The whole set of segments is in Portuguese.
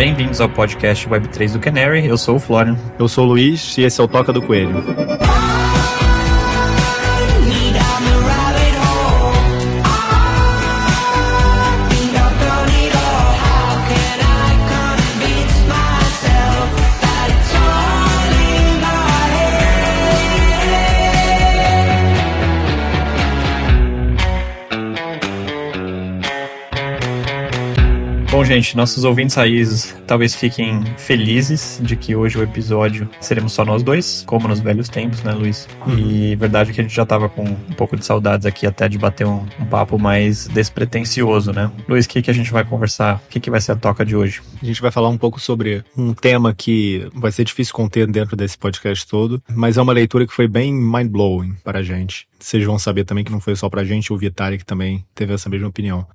Bem-vindos ao podcast Web3 do Canary. Eu sou o Florian. Eu sou o Luiz e esse é o Toca do Coelho. Bom, gente, nossos ouvintes raízes talvez fiquem felizes de que hoje o episódio seremos só nós dois, como nos velhos tempos, né, Luiz? Uhum. E verdade que a gente já tava com um pouco de saudades aqui até de bater um, um papo mais despretensioso, né? Luiz, o que, que a gente vai conversar? O que, que vai ser a toca de hoje? A gente vai falar um pouco sobre um tema que vai ser difícil conter dentro desse podcast todo, mas é uma leitura que foi bem mind-blowing para a gente. Vocês vão saber também que não foi só pra gente, o Vitalik também teve essa mesma opinião.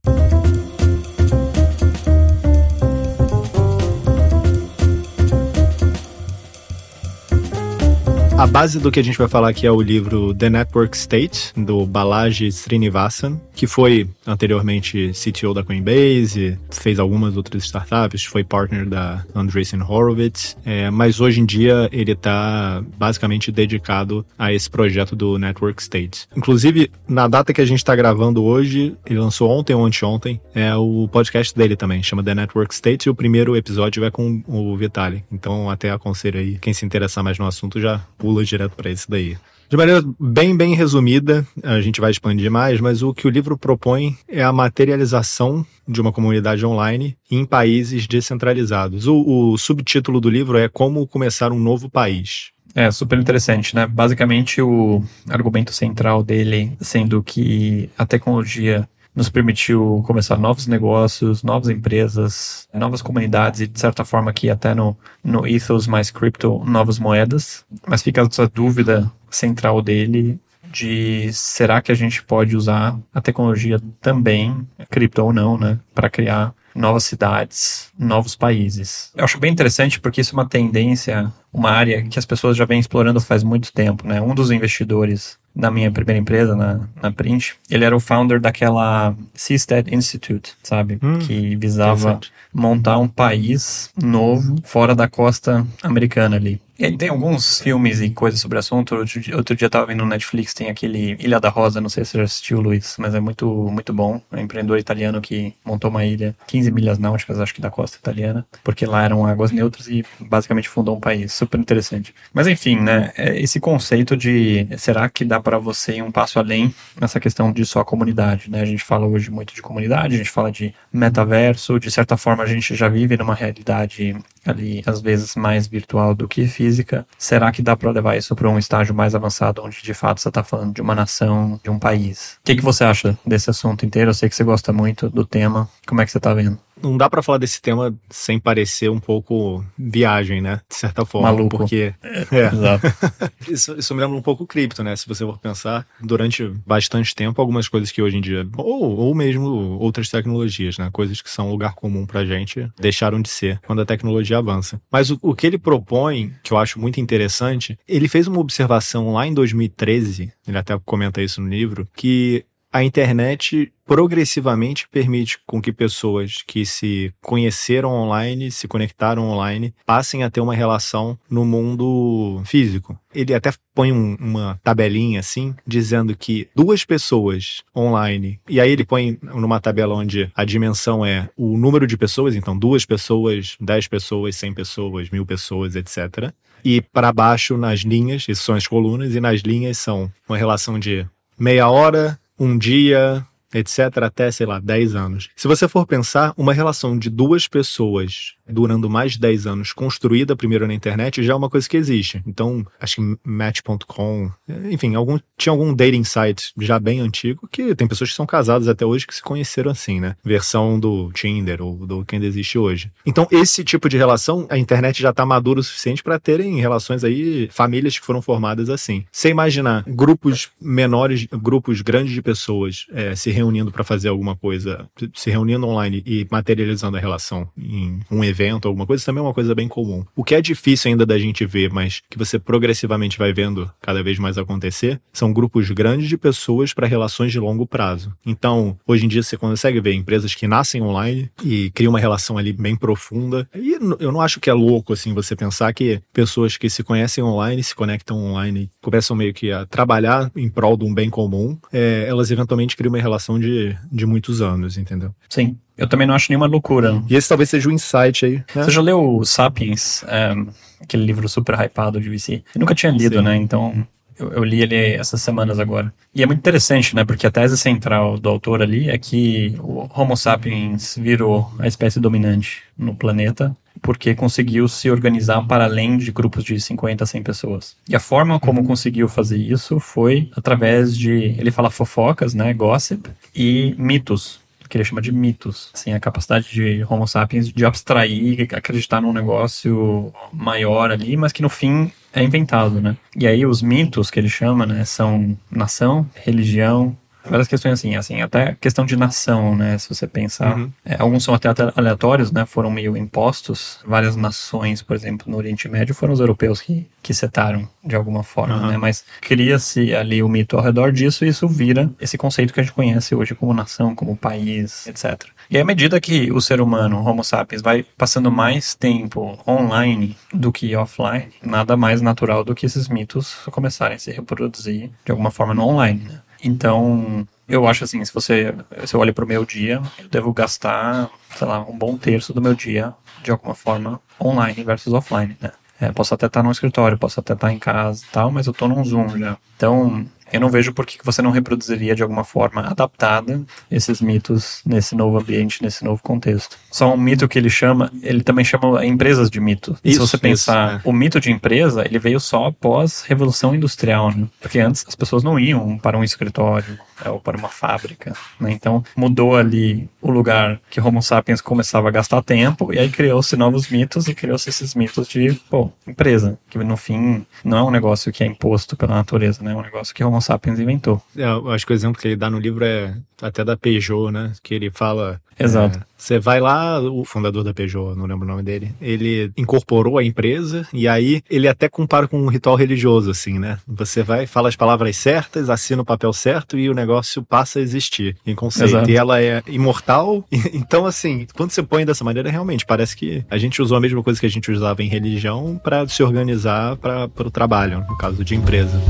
A base do que a gente vai falar aqui é o livro The Network State, do Balaji Srinivasan, que foi anteriormente CTO da Coinbase, fez algumas outras startups, foi partner da Andreessen Horowitz, é, mas hoje em dia ele está basicamente dedicado a esse projeto do Network State. Inclusive, na data que a gente está gravando hoje, ele lançou ontem ou anteontem, é o podcast dele também, chama The Network State, e o primeiro episódio vai com o Vitalik. Então, até aconselho aí, quem se interessar mais no assunto já pula direto para esse daí. De maneira bem, bem resumida, a gente vai expandir mais, mas o que o livro propõe é a materialização de uma comunidade online em países descentralizados. O, o subtítulo do livro é Como Começar um Novo País. É, super interessante, né? Basicamente, o argumento central dele sendo que a tecnologia nos permitiu começar novos negócios, novas empresas, novas comunidades e, de certa forma, aqui até no, no Ethos mais Crypto, novas moedas. Mas fica essa dúvida central dele de será que a gente pode usar a tecnologia também, cripto ou não, né, para criar novas cidades, novos países. Eu acho bem interessante porque isso é uma tendência, uma área que as pessoas já vêm explorando faz muito tempo, né? Um dos investidores da minha primeira empresa, na, na Print, ele era o founder daquela Seastead Institute, sabe? Hum, que visava montar um país novo fora da costa americana ali. Tem alguns filmes e coisas sobre o assunto. Outro dia, outro dia eu tava vendo no Netflix, tem aquele Ilha da Rosa, não sei se você já assistiu, Luiz, mas é muito, muito bom. É um empreendedor italiano que montou uma ilha 15 milhas náuticas, acho que da costa italiana, porque lá eram águas neutras e basicamente fundou um país. Super interessante. Mas enfim, né, é esse conceito de será que dá para você ir um passo além nessa questão de só comunidade, né? A gente fala hoje muito de comunidade, a gente fala de metaverso, de certa forma a gente já vive numa realidade ali às vezes mais virtual do que física. Será que dá para levar isso para um estágio mais avançado, onde de fato você está falando de uma nação, de um país? O que, que você acha desse assunto inteiro? Eu sei que você gosta muito do tema. Como é que você está vendo? Não dá para falar desse tema sem parecer um pouco viagem, né? De certa forma. Maluco. Porque. É. Exato. isso, isso me lembra um pouco cripto, né? Se você for pensar, durante bastante tempo, algumas coisas que hoje em dia. Ou, ou mesmo outras tecnologias, né? Coisas que são lugar comum pra gente, deixaram de ser quando a tecnologia avança. Mas o, o que ele propõe, que eu acho muito interessante, ele fez uma observação lá em 2013, ele até comenta isso no livro, que a internet progressivamente permite com que pessoas que se conheceram online, se conectaram online, passem a ter uma relação no mundo físico. Ele até põe um, uma tabelinha assim, dizendo que duas pessoas online, e aí ele põe numa tabela onde a dimensão é o número de pessoas, então duas pessoas, dez pessoas, cem pessoas, mil pessoas, etc. E para baixo nas linhas, isso são as colunas, e nas linhas são uma relação de meia hora, um dia, etc., até, sei lá, 10 anos. Se você for pensar, uma relação de duas pessoas durando mais de 10 anos construída primeiro na internet já é uma coisa que existe. Então, acho que Match.com, enfim, algum, tinha algum dating site já bem antigo que tem pessoas que são casadas até hoje que se conheceram assim, né? Versão do Tinder ou do que ainda existe hoje. Então, esse tipo de relação, a internet já está madura o suficiente para terem relações aí, famílias que foram formadas assim. Você imaginar grupos menores, grupos grandes de pessoas é, se reunindo reunindo para fazer alguma coisa, se reunindo online e materializando a relação em um evento, alguma coisa, também é uma coisa bem comum. O que é difícil ainda da gente ver, mas que você progressivamente vai vendo cada vez mais acontecer, são grupos grandes de pessoas para relações de longo prazo. Então, hoje em dia você consegue ver empresas que nascem online e criam uma relação ali bem profunda. E eu não acho que é louco assim você pensar que pessoas que se conhecem online, se conectam online, começam meio que a trabalhar em prol de um bem comum, é, elas eventualmente criam uma relação de, de muitos anos, entendeu? Sim. Eu também não acho nenhuma loucura. E esse talvez seja o um insight aí. Né? Você já leu Sapiens, um, aquele livro super hypado de VC? Eu nunca tinha lido, Sim. né? Então eu, eu, li ele essas semanas agora. E é muito interessante, né? Porque a tese central do autor ali é que o Homo sapiens virou a espécie dominante no planeta porque conseguiu se organizar para além de grupos de 50 a 100 pessoas. E a forma como uhum. conseguiu fazer isso foi através de, ele fala fofocas, né, gossip, e mitos que ele chama de mitos. Assim, a capacidade de Homo sapiens de abstrair, acreditar num negócio maior ali, mas que no fim é inventado, né? E aí os mitos que ele chama, né, são nação, religião, várias questões assim, assim, até questão de nação, né? Se você pensar, uhum. é, alguns são até aleatórios, né? Foram meio impostos. Várias nações, por exemplo, no Oriente Médio, foram os europeus que, que setaram de alguma forma, uhum. né? Mas cria-se ali o mito ao redor disso e isso vira esse conceito que a gente conhece hoje como nação, como país, etc. E à medida que o ser humano, Homo sapiens, vai passando mais tempo online do que offline, nada mais natural do que esses mitos começarem a se reproduzir de alguma forma no online, né? Então, eu acho assim, se você se eu olho para o meu dia, eu devo gastar, sei lá, um bom terço do meu dia de alguma forma online versus offline, né? É, posso até estar no escritório, posso até estar em casa e tal, mas eu estou num Zoom já. Então, eu não vejo por que você não reproduziria de alguma forma adaptada esses mitos nesse novo ambiente, nesse novo contexto. Só um mito que ele chama, ele também chama empresas de mito. E isso, se você pensar, isso, é. o mito de empresa, ele veio só após Revolução Industrial, né? Porque antes as pessoas não iam para um escritório ou para uma fábrica, né? Então mudou ali o lugar que Homo sapiens começava a gastar tempo e aí criou-se novos mitos e criou-se esses mitos de, pô, empresa, que no fim não é um negócio que é imposto pela natureza, né? É um negócio que Homo sapiens inventou. É, eu acho que o exemplo que ele dá no livro é até da Peugeot, né? Que ele fala. Exato. É, você vai lá, o fundador da Peugeot, não lembro o nome dele, ele incorporou a empresa e aí ele até compara com um ritual religioso, assim, né? Você vai, fala as palavras certas, assina o papel certo e o negócio passa a existir em conceito. Exato. E ela é imortal. Então, assim, quando você põe dessa maneira, realmente parece que a gente usou a mesma coisa que a gente usava em religião para se organizar para o trabalho, no caso de empresa.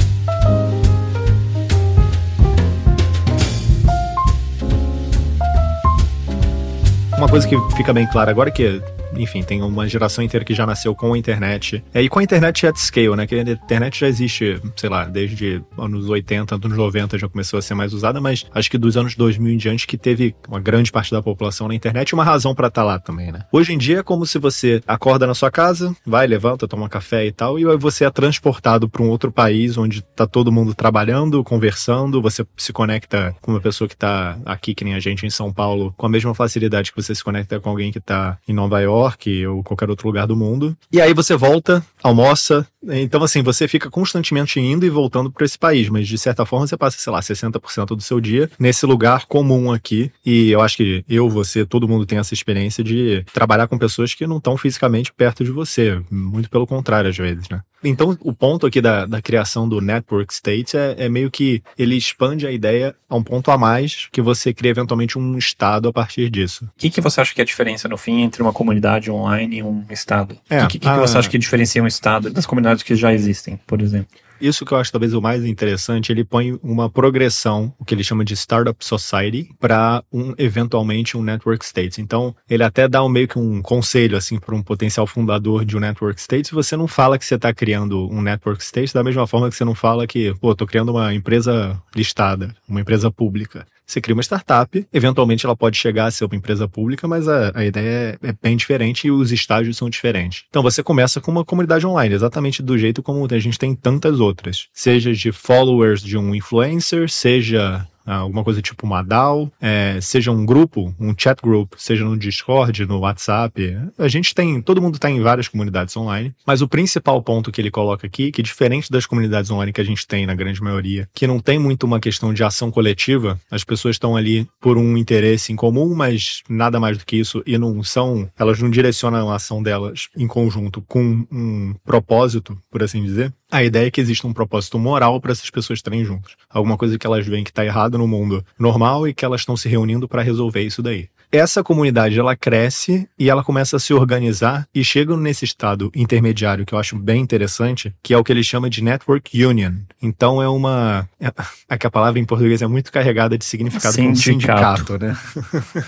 Uma coisa que fica bem clara agora é que enfim, tem uma geração inteira que já nasceu com a internet. É, e com a internet at scale, né? Que a internet já existe, sei lá, desde anos 80, anos 90 já começou a ser mais usada, mas acho que dos anos 2000 em diante que teve uma grande parte da população na internet uma razão para estar tá lá também, né? Hoje em dia é como se você acorda na sua casa, vai, levanta, toma café e tal, e você é transportado para um outro país onde tá todo mundo trabalhando, conversando, você se conecta com uma pessoa que tá aqui, que nem a gente em São Paulo, com a mesma facilidade que você se conecta com alguém que tá em Nova York York ou qualquer outro lugar do mundo. E aí você volta, almoça. Então, assim, você fica constantemente indo e voltando para esse país, mas de certa forma você passa, sei lá, 60% do seu dia nesse lugar comum aqui. E eu acho que eu, você, todo mundo tem essa experiência de trabalhar com pessoas que não estão fisicamente perto de você. Muito pelo contrário, às vezes, né? Então, o ponto aqui da, da criação do Network State é, é, meio que ele expande a ideia a um ponto a mais, que você cria eventualmente um estado a partir disso. O que, que você acha que é a diferença, no fim, entre uma comunidade online e um estado? É, o que, que, que você acha que diferencia um estado das comunidades que já existem, por exemplo? Isso que eu acho talvez o mais interessante, ele põe uma progressão, o que ele chama de Startup Society, para um eventualmente um Network State. Então, ele até dá um, meio que um conselho assim para um potencial fundador de um Network State. Você não fala que você está criando um Network State da mesma forma que você não fala que, pô, tô criando uma empresa listada, uma empresa pública. Você cria uma startup, eventualmente ela pode chegar a ser uma empresa pública, mas a, a ideia é, é bem diferente e os estágios são diferentes. Então você começa com uma comunidade online, exatamente do jeito como a gente tem tantas outras. Seja de followers de um influencer, seja alguma coisa tipo uma DAO, é, seja um grupo, um chat group, seja no Discord, no WhatsApp. A gente tem, todo mundo está em várias comunidades online, mas o principal ponto que ele coloca aqui, que diferente das comunidades online que a gente tem na grande maioria, que não tem muito uma questão de ação coletiva, as pessoas estão ali por um interesse em comum, mas nada mais do que isso, e não são, elas não direcionam a ação delas em conjunto com um propósito, por assim dizer. A ideia é que existe um propósito moral para essas pessoas estarem juntas. Alguma coisa que elas veem que está errado no mundo normal e que elas estão se reunindo para resolver isso daí essa comunidade ela cresce e ela começa a se organizar e chega nesse estado intermediário que eu acho bem interessante, que é o que ele chama de network union. Então é uma é, é que a palavra em português é muito carregada de significado sindicato, sindicato né?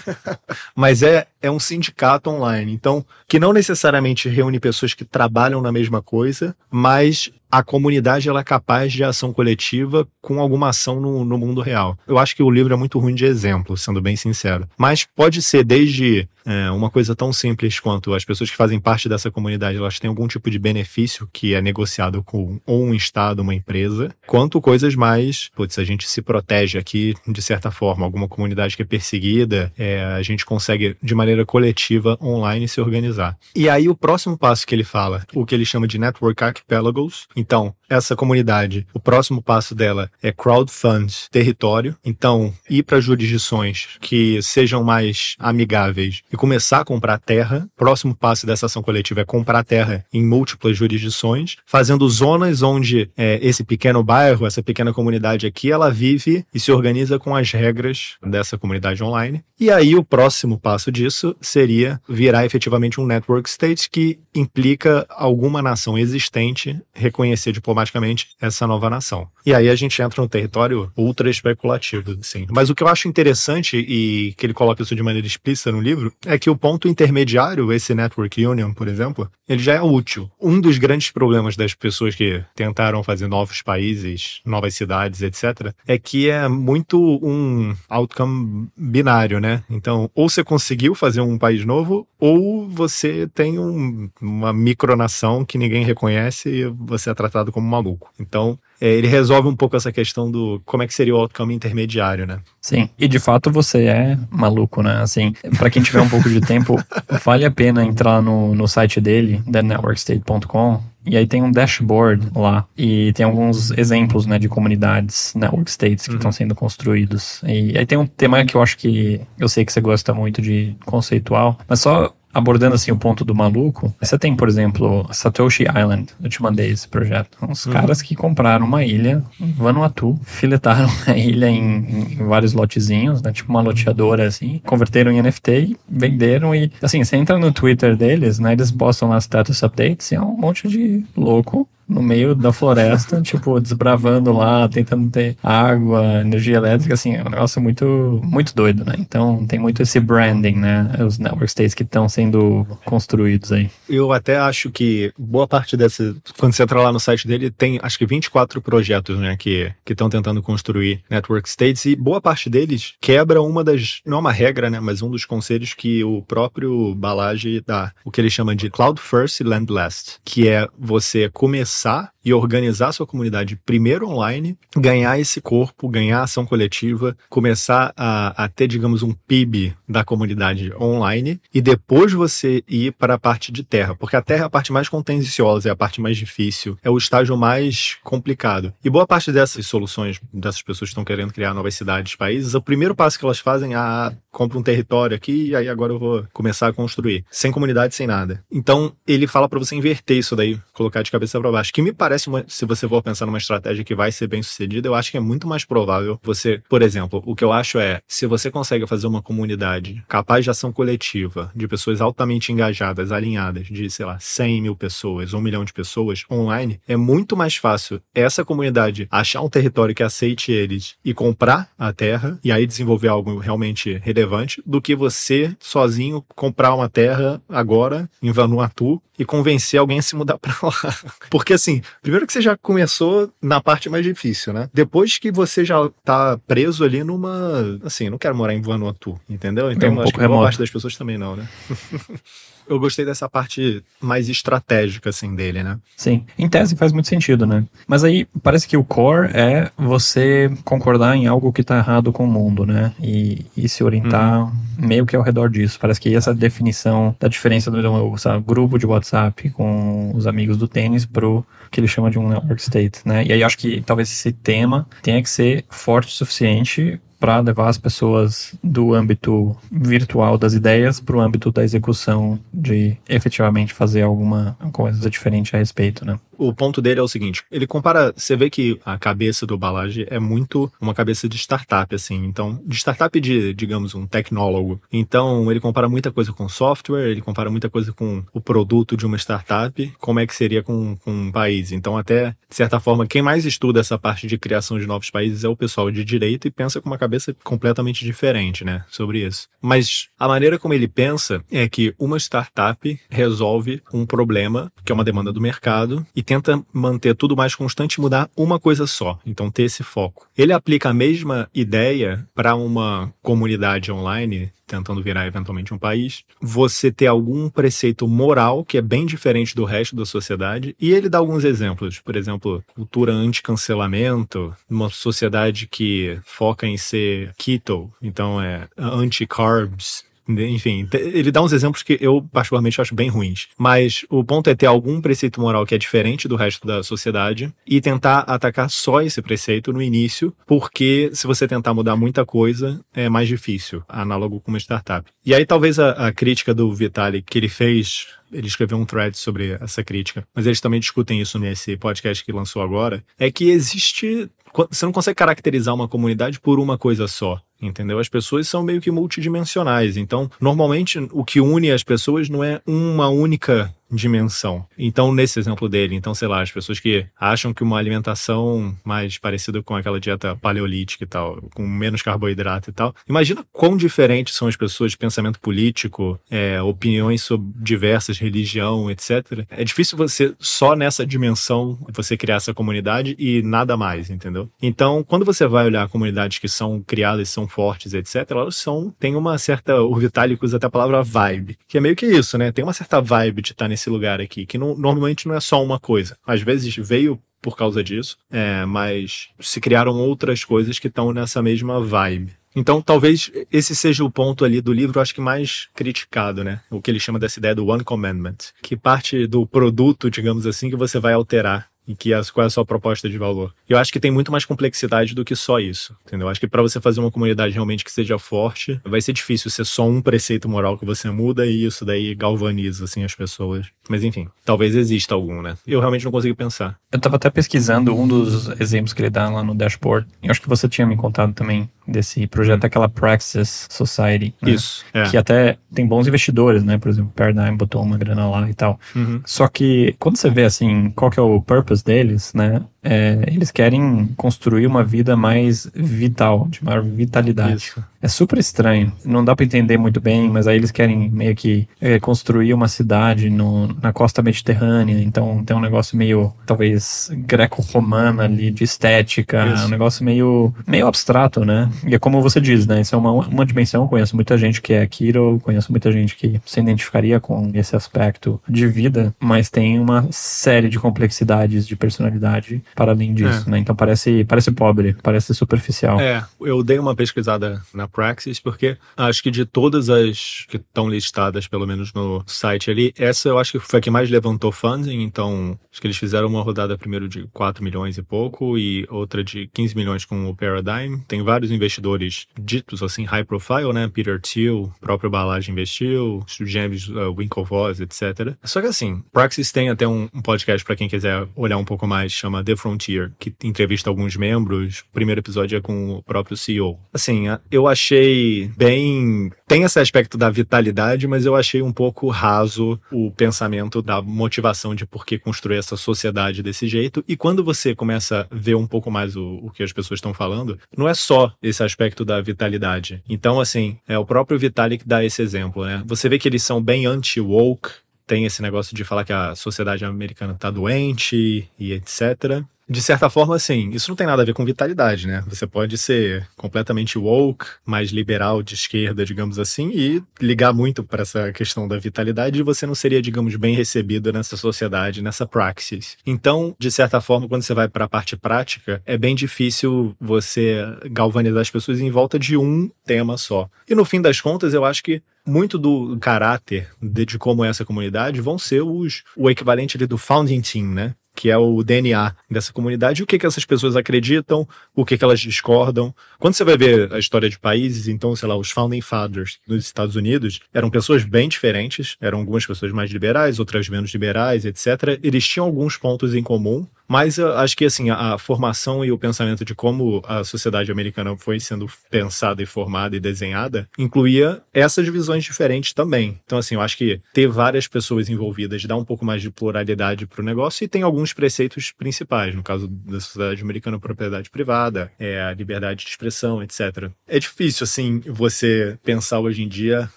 Mas é é um sindicato online. Então, que não necessariamente reúne pessoas que trabalham na mesma coisa, mas a comunidade ela é capaz de ação coletiva com alguma ação no, no, mundo real. Eu acho que o livro é muito ruim de exemplo, sendo bem sincero. Mas pode ser desde é, uma coisa tão simples quanto as pessoas que fazem parte dessa comunidade elas têm algum tipo de benefício que é negociado com ou um estado, uma empresa, quanto coisas mais, putz, a gente se protege aqui de certa forma, alguma comunidade que é perseguida, é, a gente consegue de maneira coletiva online se organizar. E aí o próximo passo que ele fala, o que ele chama de Network Archipelagos, então, essa comunidade, o próximo passo dela é crowdfund território. Então, ir para jurisdições que sejam mais amigáveis e começar a comprar terra. Próximo passo dessa ação coletiva é comprar terra em múltiplas jurisdições, fazendo zonas onde é, esse pequeno bairro, essa pequena comunidade aqui, ela vive e se organiza com as regras dessa comunidade online. E aí, o próximo passo disso seria virar efetivamente um network state que implica alguma nação existente reconhecida reconhecer diplomaticamente essa nova nação. E aí a gente entra no território ultra especulativo, assim. Mas o que eu acho interessante e que ele coloca isso de maneira explícita no livro é que o ponto intermediário, esse Network Union, por exemplo, ele já é útil. Um dos grandes problemas das pessoas que tentaram fazer novos países, novas cidades, etc., é que é muito um outcome binário, né? Então, ou você conseguiu fazer um país novo, ou você tem um, uma micronação que ninguém reconhece e você tratado como maluco. Então, é, ele resolve um pouco essa questão do como é que seria o outcome intermediário, né? Sim, e de fato você é maluco, né? Assim, para quem tiver um pouco de tempo, vale a pena entrar no, no site dele, thenetworkstate.com, e aí tem um dashboard lá e tem alguns exemplos, né, de comunidades, network states que estão uhum. sendo construídos. E aí tem um tema que eu acho que eu sei que você gosta muito de conceitual, mas só abordando assim o ponto do maluco, você tem, por exemplo, Satoshi Island. Eu te mandei esse projeto. Uns uhum. caras que compraram uma ilha Vanuatu, filetaram a ilha em, em, vários lotezinhos, né? Tipo uma loteadora assim, converteram em NFT e venderam e assim, você entra no Twitter deles, né? Eles postam lá status updates e é um monte de louco no meio da floresta, tipo, desbravando lá, tentando ter água, energia elétrica, assim, é um negócio muito, muito doido, né? Então tem muito esse branding, né? Os network states que estão sendo construídos aí. Eu até acho que boa parte dessa, quando você entra lá no site dele, tem acho que 24 projetos, né, que estão tentando construir network states e boa parte deles quebra uma das, não é uma regra, né, mas um dos conselhos que o próprio Balaji dá, o que ele chama de Cloud First Land Last, que é você começar começar e organizar sua comunidade primeiro online, ganhar esse corpo, ganhar ação coletiva, começar a, a ter, digamos, um PIB da comunidade online e depois você ir para a parte de terra, porque a terra é a parte mais contenciosa, é a parte mais difícil, é o estágio mais complicado. E boa parte dessas soluções, dessas pessoas que estão querendo criar novas cidades, países, o primeiro passo que elas fazem é ah, compra um território aqui e aí agora eu vou começar a construir, sem comunidade, sem nada. Então ele fala para você inverter isso daí, colocar de cabeça para baixo acho que me parece, uma, se você for pensar numa estratégia que vai ser bem sucedida, eu acho que é muito mais provável você, por exemplo, o que eu acho é, se você consegue fazer uma comunidade capaz de ação coletiva, de pessoas altamente engajadas, alinhadas, de, sei lá, 100 mil pessoas, um milhão de pessoas online, é muito mais fácil essa comunidade achar um território que aceite eles e comprar a terra e aí desenvolver algo realmente relevante do que você sozinho comprar uma terra agora em Vanuatu e convencer alguém a se mudar para lá. Porque assim, primeiro que você já começou na parte mais difícil, né? Depois que você já tá preso ali numa, assim, não quero morar em Vanuatu, entendeu? Então É um acho pouco que boa parte das pessoas também não, né? Eu gostei dessa parte mais estratégica, assim, dele, né? Sim, em tese faz muito sentido, né? Mas aí parece que o core é você concordar em algo que tá errado com o mundo, né? E, e se orientar meio que ao redor disso. Parece que essa definição da diferença do do, sabe, grupo de WhatsApp com os amigos do tênis pro que ele chama de um network state, né? E aí acho que talvez esse tema tenha que ser forte o suficiente para levar as pessoas do âmbito virtual das ideias para o âmbito da execução de efetivamente fazer alguma coisa diferente a respeito, né? O ponto dele é o seguinte: ele compara. Você vê que a cabeça do Balaji é muito uma cabeça de startup, assim. Então, de startup de, digamos, um tecnólogo. Então, ele compara muita coisa com software, ele compara muita coisa com o produto de uma startup, como é que seria com, com um país. Então, até, de certa forma, quem mais estuda essa parte de criação de novos países é o pessoal de direito e pensa com uma cabeça completamente diferente, né, sobre isso. Mas a maneira como ele pensa é que uma startup resolve um problema, que é uma demanda do mercado, e tenta manter tudo mais constante e mudar uma coisa só. Então, ter esse foco. Ele aplica a mesma ideia para uma comunidade online, tentando virar eventualmente um país. Você ter algum preceito moral que é bem diferente do resto da sociedade. E ele dá alguns exemplos. Por exemplo, cultura anti-cancelamento, uma sociedade que foca em ser keto, então é anti-carbs, enfim, te- ele dá uns exemplos que eu particularmente acho bem ruins. Mas o ponto é ter algum preceito moral que é diferente do resto da sociedade e tentar atacar só esse preceito no início, porque se você tentar mudar muita coisa, é mais difícil, análogo com uma startup. E aí talvez a, a crítica do Vitalik que ele fez ele escreveu um thread sobre essa crítica, mas eles também discutem isso nesse podcast que lançou agora, é que existe. Você não consegue caracterizar uma comunidade por uma coisa só. Entendeu? As pessoas são meio que multidimensionais. Então, normalmente, o que une as pessoas não é uma única dimensão. Então, nesse exemplo dele, então, sei lá, as pessoas que acham que uma alimentação mais parecida com aquela dieta paleolítica e tal, com menos carboidrato e tal, imagina quão diferentes são as pessoas de pensamento político, é, opiniões sobre diversas, religião, etc. É difícil você, só nessa dimensão, você criar essa comunidade e nada mais, entendeu? Então, quando você vai olhar comunidades que são criadas, são fortes, etc., elas são, tem uma certa, o Vitalik usa até a palavra vibe, que é meio que isso, né? Tem uma certa vibe de estar nesse lugar aqui, que não- normalmente não é só uma coisa. Às vezes veio por causa disso, é, mas se criaram outras coisas que estão nessa mesma vibe. Então, talvez esse seja o ponto ali do livro, acho que mais criticado, né? O que ele chama dessa ideia do One Commandment, que parte do produto, digamos assim, que você vai alterar e que as, qual é a sua proposta de valor. Eu acho que tem muito mais complexidade do que só isso, entendeu? Acho que para você fazer uma comunidade realmente que seja forte, vai ser difícil ser só um preceito moral que você muda e isso daí galvaniza assim as pessoas. Mas enfim, talvez exista algum, né? Eu realmente não consigo pensar. Eu tava até pesquisando um dos exemplos que ele dá lá no dashboard. Eu acho que você tinha me contado também desse projeto, aquela Praxis Society. né? Isso. É. Que até tem bons investidores, né? Por exemplo, o Paradigm botou uma grana lá e tal. Uhum. Só que quando você vê assim, qual que é o purpose deles, né? É, eles querem construir uma vida mais vital, de maior vitalidade. Isso. É super estranho. Não dá pra entender muito bem, mas aí eles querem meio que é, construir uma cidade no, na costa mediterrânea. Então tem um negócio meio, talvez, greco-romana ali, de estética. Isso. Um negócio meio, meio abstrato, né? E é como você diz, né? Isso é uma, uma dimensão. Eu conheço muita gente que é Kiro, conheço muita gente que se identificaria com esse aspecto de vida, mas tem uma série de complexidades de personalidade para além disso, né? Então parece, parece pobre, parece superficial. É, eu dei uma pesquisada na Praxis porque acho que de todas as que estão listadas, pelo menos no site ali, essa eu acho que foi a que mais levantou funding, então acho que eles fizeram uma rodada primeiro de 4 milhões e pouco e outra de 15 milhões com o Paradigm. Tem vários investidores ditos assim, high profile, né? Peter Thiel, próprio Balage investiu, James uh, Winklevoss, etc. Só que assim, Praxis tem até um, um podcast para quem quiser olhar um pouco mais, chama The Frontier, que entrevista alguns membros. O primeiro episódio é com o próprio CEO. Assim, eu achei bem. Tem esse aspecto da vitalidade, mas eu achei um pouco raso o pensamento da motivação de por que construir essa sociedade desse jeito. E quando você começa a ver um pouco mais o, o que as pessoas estão falando, não é só esse aspecto da vitalidade. Então, assim, é o próprio Vitalik dá esse exemplo, né? Você vê que eles são bem anti-woke, tem esse negócio de falar que a sociedade americana está doente e etc. De certa forma, assim, isso não tem nada a ver com vitalidade, né? Você pode ser completamente woke, mais liberal de esquerda, digamos assim, e ligar muito para essa questão da vitalidade e você não seria, digamos, bem recebido nessa sociedade, nessa praxis. Então, de certa forma, quando você vai para a parte prática, é bem difícil você galvanizar as pessoas em volta de um tema só. E no fim das contas, eu acho que muito do caráter de, de como é essa comunidade vão ser os o equivalente ali do founding team, né? Que é o DNA dessa comunidade, o que, que essas pessoas acreditam, o que, que elas discordam. Quando você vai ver a história de países, então, sei lá, os Founding Fathers nos Estados Unidos eram pessoas bem diferentes, eram algumas pessoas mais liberais, outras menos liberais, etc. Eles tinham alguns pontos em comum, mas acho que assim, a, a, formação e o pensamento de como a sociedade americana foi sendo pensada e formada e desenhada incluía essas divisões diferentes também. Então, assim, eu acho que ter várias pessoas envolvidas dá um pouco mais de pluralidade para o negócio e tem alguns preceitos principais. No caso da sociedade americana, propriedade privada, é a liberdade de expressão, etc. É difícil, assim, você pensar hoje em dia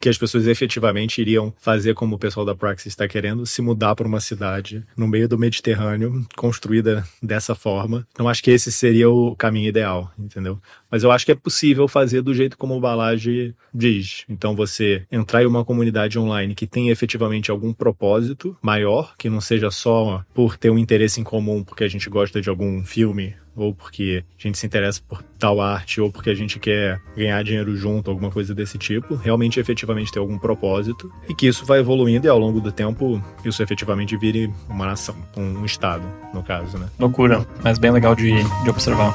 que as pessoas efetivamente iriam fazer como o pessoal da Praxis está querendo, se mudar para uma cidade no meio do Mediterrâneo, construir construída dessa forma. Não acho que esse seria o caminho ideal, entendeu? Mas eu acho que é possível fazer do jeito como o Balage diz. Então você entrar em uma comunidade online que tem efetivamente algum propósito maior, que não seja só por ter um interesse em comum, porque a gente gosta de algum filme ou porque a gente se interessa por tal arte, ou porque a gente quer ganhar dinheiro junto, alguma coisa desse tipo, realmente efetivamente ter algum propósito, e que isso vai evoluindo e ao longo do tempo isso efetivamente vire uma nação, um estado, no caso, né? Loucura, mas bem legal de, de observar.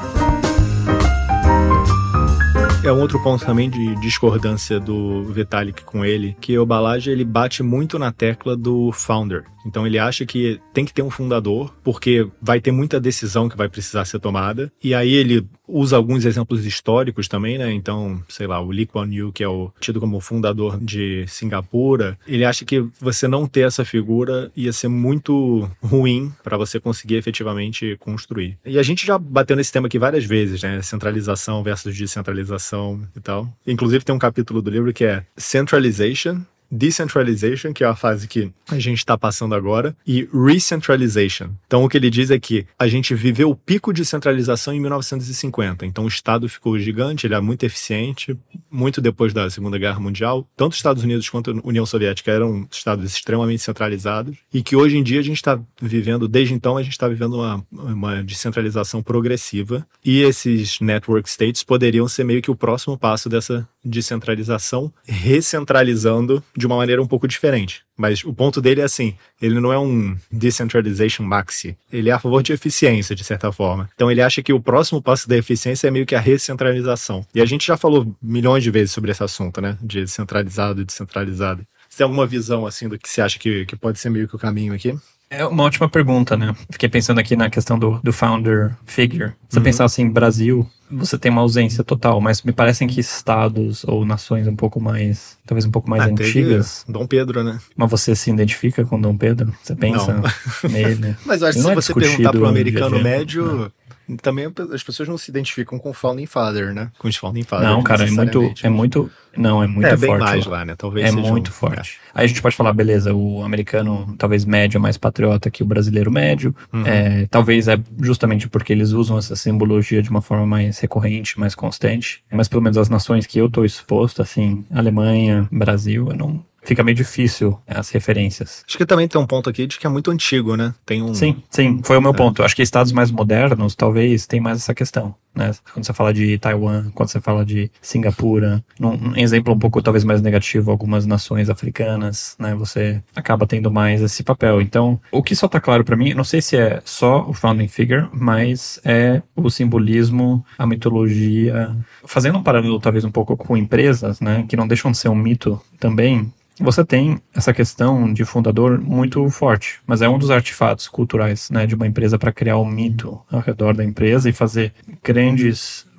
É um outro ponto também de discordância do Vitalik com ele, que o Balaji ele bate muito na tecla do founder. Então ele acha que tem que ter um fundador, porque vai ter muita decisão que vai precisar ser tomada. E aí ele usa alguns exemplos históricos também, né? Então, sei lá, o Lee Kuan Yew, que é o tido como fundador de Singapura, ele acha que você não ter essa figura ia ser muito ruim para você conseguir efetivamente construir. E a gente já bateu nesse tema aqui várias vezes, né? Centralização versus descentralização e tal. Inclusive tem um capítulo do livro que é Centralization decentralization, que é a fase que a gente está passando agora, e recentralization. Então, o que ele diz é que a gente viveu o pico de centralização em 1950. Então, o Estado ficou gigante, ele era muito eficiente, muito depois da Segunda Guerra Mundial. Tanto os Estados Unidos quanto a União Soviética eram estados extremamente centralizados, e que hoje em dia a gente está vivendo, desde então, a gente está vivendo uma, uma descentralização progressiva, e esses network states poderiam ser meio que o próximo passo dessa descentralização, recentralizando de uma maneira um pouco diferente. Mas o ponto dele é assim: ele não é um decentralization maxi, ele é a favor de eficiência, de certa forma. Então ele acha que o próximo passo da eficiência é meio que a recentralização. E a gente já falou milhões de vezes sobre esse assunto, né? De centralizado e descentralizado. Você tem alguma visão assim do que você acha que, que pode ser meio que o caminho aqui? É uma ótima pergunta, né? Fiquei pensando aqui na questão do, do founder figure. Você uhum. pensar assim, Brasil, você tem uma ausência total, mas me parecem que estados ou nações um pouco mais, talvez um pouco mais ah, antigas. Dom Pedro, né? Mas você se identifica com Dom Pedro? Você pensa Não. nele? mas eu acho que se é você perguntar para um americano médio, também as pessoas não se identificam com Founding Father, né? Com os Founding Father. Não, cara, é muito, é muito, não, é muito é, forte. É mais lá, né? Talvez É muito um, forte. É. Aí a gente pode falar, beleza, o americano talvez médio é mais patriota que o brasileiro médio. Uhum. É, talvez é justamente porque eles usam essa simbologia de uma forma mais recorrente, mais constante. Mas pelo menos as nações que eu tô exposto, assim, Alemanha, Brasil, eu não, fica meio difícil as referências. Acho que também tem um ponto aqui de que é muito antigo, né? Tem um... Sim, sim, foi o meu é. ponto. Acho que estados mais modernos talvez tem mais essa questão, né? Quando você fala de Taiwan, quando você fala de Singapura, um exemplo um pouco talvez mais negativo, algumas nações africanas, né? Você acaba tendo mais esse papel. Então, o que só tá claro para mim, não sei se é só o founding figure, mas é o simbolismo, a mitologia, fazendo um paralelo talvez um pouco com empresas, né? Que não deixam de ser um mito também você tem essa questão de fundador muito forte, mas é um dos artefatos culturais né, de uma empresa para criar um mito ao redor da empresa e fazer grandes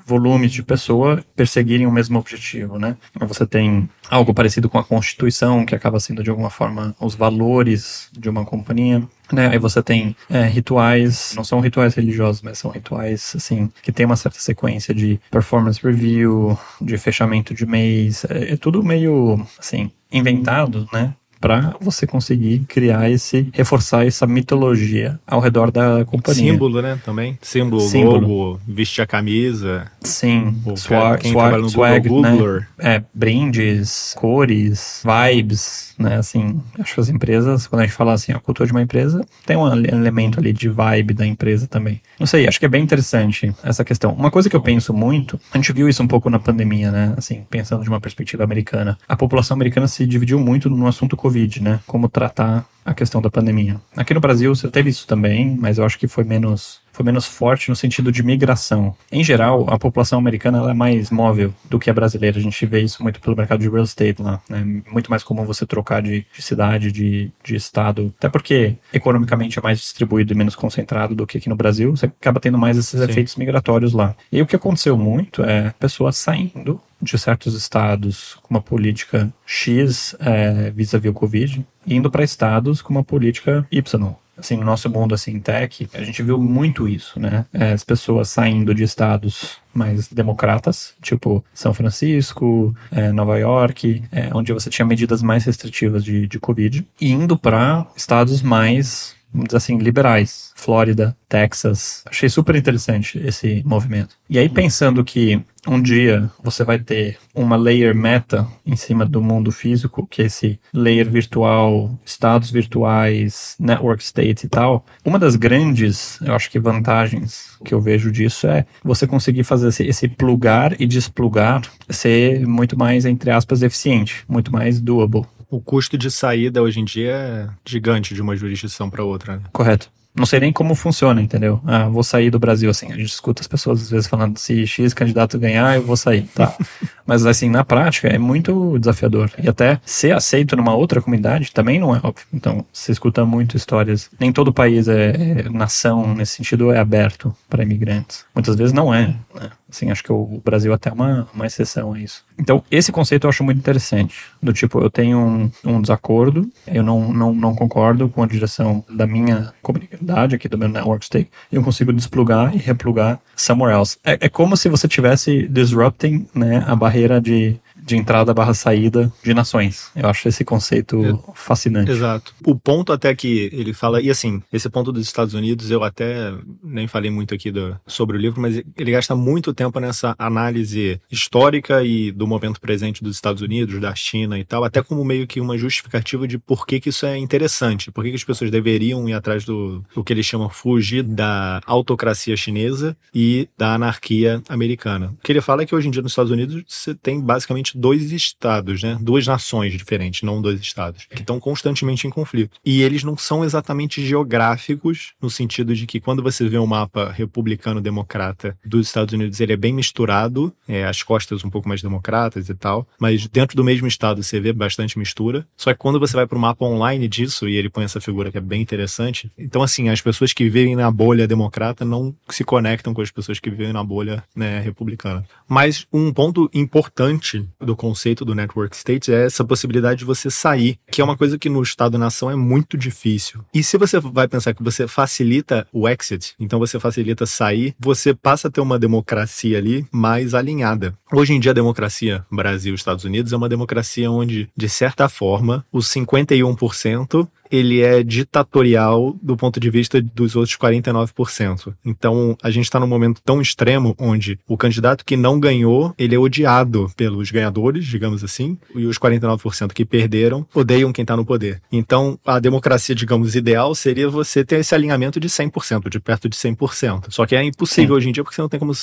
volumes de pessoa perseguirem o mesmo objetivo, né? Você tem algo parecido com a Constituição, que acaba sendo de alguma forma os valores de uma companhia. Né? Aí você tem é, rituais, não são rituais religiosos, mas são rituais, assim, que tem uma certa sequência de performance review, de fechamento de mês, é, é tudo meio, assim, inventado, né? Para você conseguir criar esse, reforçar essa mitologia ao redor da companhia. Símbolo, né? Também. Símbolo, Símbolo. logo, vestir a camisa. Sim. O swag, quem swag, no swag, Google, né? É, brindes, cores, vibes, né? Assim, acho que as empresas, quando a gente fala assim, a cultura de uma empresa, tem um elemento ali de vibe da empresa também. Não sei, acho que é bem interessante essa questão. Uma coisa que eu penso muito, a gente viu isso um pouco na pandemia, né? Assim, pensando de uma perspectiva americana. A população americana se dividiu muito no assunto Covid, né? Como tratar a questão da pandemia. Aqui no Brasil você teve isso também, mas eu acho que foi menos foi menos forte no sentido de migração. Em geral, a população americana é mais móvel do que a brasileira. A gente vê isso muito pelo mercado de real estate lá. É né? muito mais comum você trocar de, de, cidade, de, de estado. Até porque economicamente é mais distribuído e menos concentrado do que aqui no Brasil. Você acaba tendo mais esses Sim. efeitos migratórios lá. E o que aconteceu muito é pessoas saindo de certos estados com uma política X é, vis-à-vis o Covid, indo para estados com uma política Y. Assim, no nosso mundo assim, tech, a gente viu muito isso, né? É, as pessoas saindo de estados mais democratas, tipo São Francisco, é, Nova York, é, onde você tinha medidas mais restritivas de, de Covid, e indo para estados mais vamos dizer assim, liberais. Flórida, Texas. Achei super interessante esse movimento. E aí, pensando que um dia você vai ter uma layer meta em cima do mundo físico, que é esse layer virtual, estados virtuais, network state e tal, uma das grandes, eu acho que vantagens que eu vejo disso é você conseguir fazer esse, esse plugar e desplugar ser muito mais, entre aspas, eficiente, muito mais doable o custo de saída hoje em dia é gigante de uma jurisdição para outra. Né? Correto. Não sei nem como funciona, entendeu? Ah, vou sair do Brasil, assim. A gente escuta as pessoas às vezes falando se X candidato ganhar, eu vou sair, tá? Mas, assim, na prática é muito desafiador. E até ser aceito numa outra comunidade também não é óbvio. Então, você escuta muito histórias. Nem todo país é, é nação, nesse sentido, é aberto para imigrantes. Muitas vezes não é, né? Assim, acho que o Brasil até é uma, uma exceção a isso. Então, esse conceito eu acho muito interessante. Do tipo, eu tenho um, um desacordo, eu não, não, não concordo com a direção da minha comunidade aqui do meu network stake, eu consigo desplugar e replugar somewhere else. É, é como se você tivesse disrupting né, a barreira de de entrada barra saída de nações. Eu acho esse conceito é, fascinante. Exato. O ponto até que ele fala, e assim, esse ponto dos Estados Unidos, eu até nem falei muito aqui do, sobre o livro, mas ele gasta muito tempo nessa análise histórica e do momento presente dos Estados Unidos, da China e tal, até como meio que uma justificativa de por que, que isso é interessante, por que, que as pessoas deveriam ir atrás do o que ele chama fugir da autocracia chinesa e da anarquia americana. O que ele fala é que hoje em dia nos Estados Unidos você tem basicamente dois estados, né? Duas nações diferentes, não dois estados, que estão constantemente em conflito. E eles não são exatamente geográficos, no sentido de que quando você vê um mapa republicano-democrata dos Estados Unidos, ele é bem misturado, é, as costas um pouco mais democratas e tal, mas dentro do mesmo estado você vê bastante mistura. Só que quando você vai para o mapa online disso, e ele põe essa figura que é bem interessante, então assim, as pessoas que vivem na bolha democrata não se conectam com as pessoas que vivem na bolha né, republicana. Mas um ponto importante do conceito do network state é essa possibilidade de você sair, que é uma coisa que no Estado-nação é muito difícil. E se você vai pensar que você facilita o exit, então você facilita sair, você passa a ter uma democracia ali mais alinhada. Hoje em dia, a democracia Brasil Estados Unidos é uma democracia onde, de certa forma, os 51% ele é ditatorial do ponto de vista dos outros 49%. Então, a gente está num momento tão extremo onde o candidato que não ganhou, ele é odiado pelos ganhadores, digamos assim, e os 49% que perderam odeiam quem está no poder. Então, a democracia, digamos, ideal seria você ter esse alinhamento de 100%, de perto de 100%. Só que é impossível Sim. hoje em dia porque você não tem como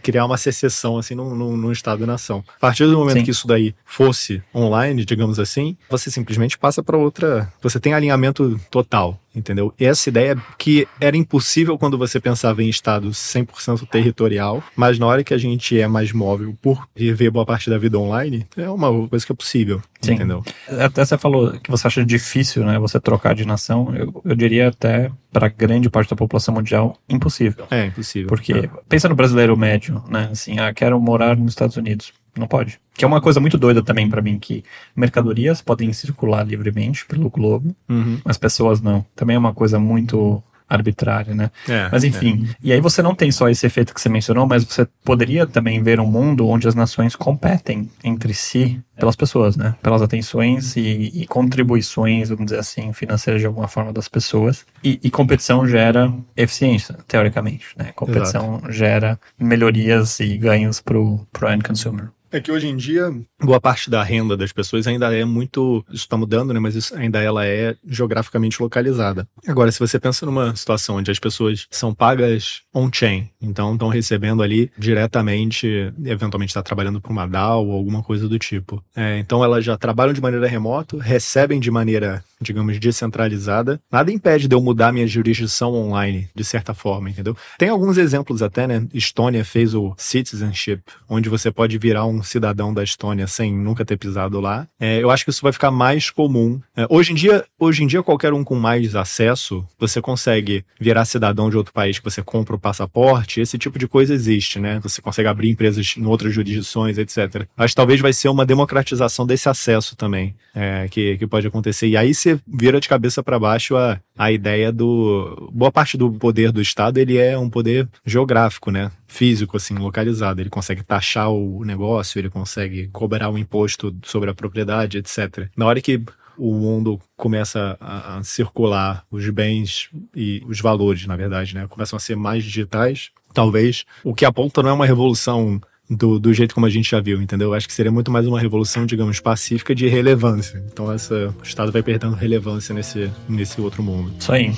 criar uma secessão assim num, num, num Estado-nação. A partir do momento Sim. que isso daí fosse online, digamos assim, você simplesmente passa para outra. Você tem alinhamento alinhamento total, entendeu? Essa ideia que era impossível quando você pensava em estado 100% territorial, mas na hora que a gente é mais móvel por viver boa parte da vida online, é uma coisa que é possível, Sim. entendeu? Até você falou que você acha difícil, né, você trocar de nação, eu, eu diria até para grande parte da população mundial, impossível. É, impossível. Porque, é. pensa no brasileiro médio, né, assim, ah, quero morar nos Estados Unidos não pode. Que é uma coisa muito doida também para mim, que mercadorias podem circular livremente pelo globo, uhum. mas pessoas não. Também é uma coisa muito arbitrária, né? É, mas enfim, é. e aí você não tem só esse efeito que você mencionou, mas você poderia também ver um mundo onde as nações competem entre si pelas pessoas, né? Pelas atenções e, e contribuições, vamos dizer assim, financeiras de alguma forma das pessoas. E, e competição gera eficiência, teoricamente, né? Competição Exato. gera melhorias e ganhos pro, pro end consumer. É que hoje em dia, boa parte da renda das pessoas ainda é muito. Isso está mudando, né? Mas ainda ela é geograficamente localizada. Agora, se você pensa numa situação onde as pessoas são pagas on-chain, então estão recebendo ali diretamente, eventualmente está trabalhando para uma DAO ou alguma coisa do tipo. É, então elas já trabalham de maneira remota, recebem de maneira digamos, descentralizada, nada impede de eu mudar minha jurisdição online, de certa forma, entendeu? Tem alguns exemplos até, né? Estônia fez o Citizenship, onde você pode virar um cidadão da Estônia sem nunca ter pisado lá. É, eu acho que isso vai ficar mais comum. É, hoje em dia, hoje em dia, qualquer um com mais acesso, você consegue virar cidadão de outro país que você compra o passaporte, esse tipo de coisa existe, né? Você consegue abrir empresas em outras jurisdições, etc. Acho que talvez vai ser uma democratização desse acesso também, é, que, que pode acontecer. E aí, se vira de cabeça para baixo a, a ideia do. Boa parte do poder do Estado ele é um poder geográfico, né? Físico, assim, localizado. Ele consegue taxar o negócio, ele consegue cobrar o imposto sobre a propriedade, etc. Na hora que o mundo começa a, a, circular os bens e os valores, na verdade, né? Começam a ser mais digitais. Talvez o que aponta não é uma revolução do, do jeito como a gente já viu, entendeu? Acho que seria muito mais uma revolução, digamos, pacífica de relevância. Então essa, o Estado vai perdendo relevância nesse, nesse outro mundo. Isso aí.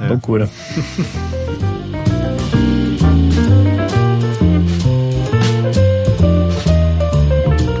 É. Loucura.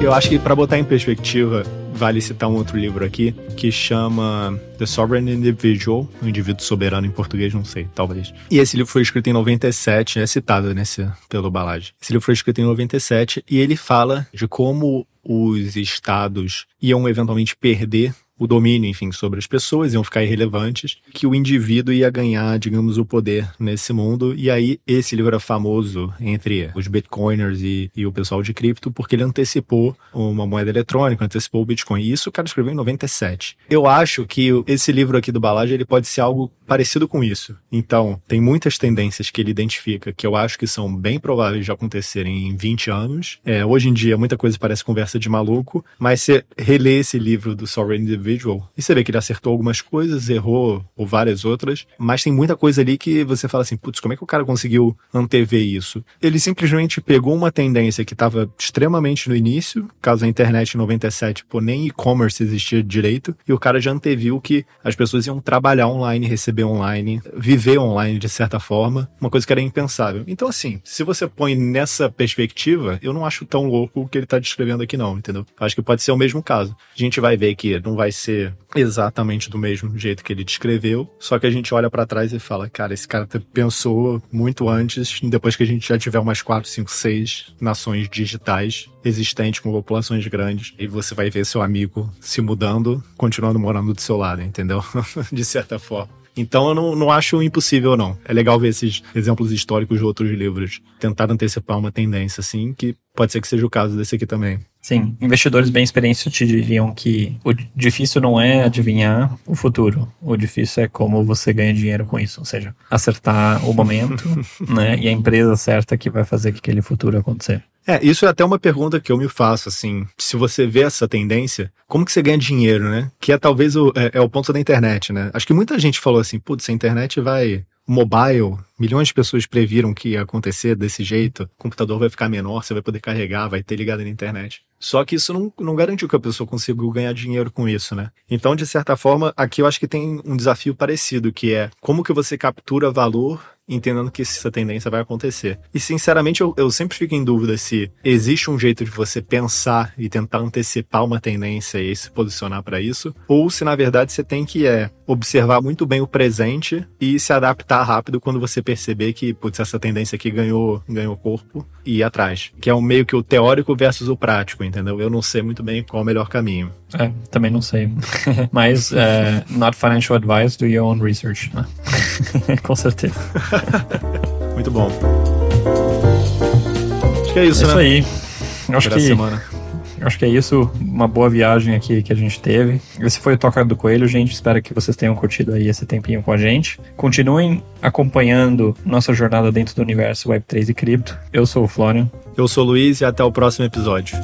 Eu acho que para botar em perspectiva vale citar um outro livro aqui que chama The Sovereign Individual, o indivíduo soberano em português, não sei, talvez. E esse livro foi escrito em 97, é citado nesse pelo Balage. Esse livro foi escrito em 97 e ele fala de como os estados iam eventualmente perder o domínio, enfim, sobre as pessoas, iam ficar irrelevantes, que o indivíduo ia ganhar, digamos, o poder nesse mundo. E aí, esse livro é famoso entre os bitcoiners e, e o pessoal de cripto, porque ele antecipou uma moeda eletrônica, antecipou o Bitcoin. E isso o cara escreveu em 97. Eu acho que esse livro aqui do Balage, ele pode ser algo parecido com isso. Então, tem muitas tendências que ele identifica que eu acho que são bem prováveis de acontecerem em 20 anos. É, hoje em dia, muita coisa parece conversa de maluco, mas você relê esse livro do Sovereign Individual e você vê que ele acertou algumas coisas, errou ou várias outras, mas tem muita coisa ali que você fala assim, putz, como é que o cara conseguiu antever isso? Ele simplesmente pegou uma tendência que estava extremamente no início, caso a internet em 97, pô, nem e-commerce existia direito, e o cara já anteviu que as pessoas iam trabalhar online, receber online, viver online de certa forma, uma coisa que era impensável. Então, assim, se você põe nessa perspectiva, eu não acho tão louco o que ele está descrevendo aqui, não, entendeu? Acho que pode ser o mesmo caso. A gente vai ver que não vai ser exatamente do mesmo jeito que ele descreveu, só que a gente olha para trás e fala, cara, esse cara pensou muito antes, depois que a gente já tiver umas 4, 5, 6 nações digitais existentes com populações grandes, e você vai ver seu amigo se mudando, continuando morando do seu lado, entendeu? de certa forma. Então eu não, não acho impossível, não. É legal ver esses exemplos históricos de outros livros. Tentar antecipar uma tendência, assim, que pode ser que seja o caso desse aqui também. Sim, investidores bem experientes te diriam que o difícil não é adivinhar o futuro, o difícil é como você ganha dinheiro com isso, ou seja, acertar o momento, né, e a empresa certa que vai fazer aquele futuro acontecer. É, isso é até uma pergunta que eu me faço, assim, se você vê essa tendência, como que você ganha dinheiro, né? Que é talvez o, é, é o ponto da internet, né? Acho que muita gente falou assim, putz, a internet vai mobile, milhões de pessoas previram que ia acontecer desse jeito, o computador vai ficar menor, você vai poder carregar, vai ter ligado na internet. Só que isso não, não garantiu que a pessoa conseguiu ganhar dinheiro com isso, né? Então, de certa forma, aqui eu acho que tem um desafio parecido, que é como que você captura valor entendendo que essa tendência vai acontecer. E sinceramente, eu, eu sempre fico em dúvida se existe um jeito de você pensar e tentar antecipar uma tendência e se posicionar para isso, ou se na verdade você tem que é, observar muito bem o presente e se adaptar rápido quando você perceber que, putz, essa tendência aqui ganhou, ganhou corpo e ir atrás. Que é um meio que o teórico versus o prático, entendeu? Eu não sei muito bem qual é o melhor caminho. É, também não sei. Mas, é, not financial advice, do your own research, né? Com certeza. Muito bom. Acho que é isso, é né? Isso aí. Eu acho que, semana. Acho que é isso, uma boa viagem aqui que a gente teve. Esse foi o Toca do Coelho, gente. Espero que vocês tenham curtido aí esse tempinho com a gente. Continuem acompanhando nossa jornada dentro do universo Web3 e cripto. Eu sou o Florian. Eu sou o Luiz e até o próximo episódio.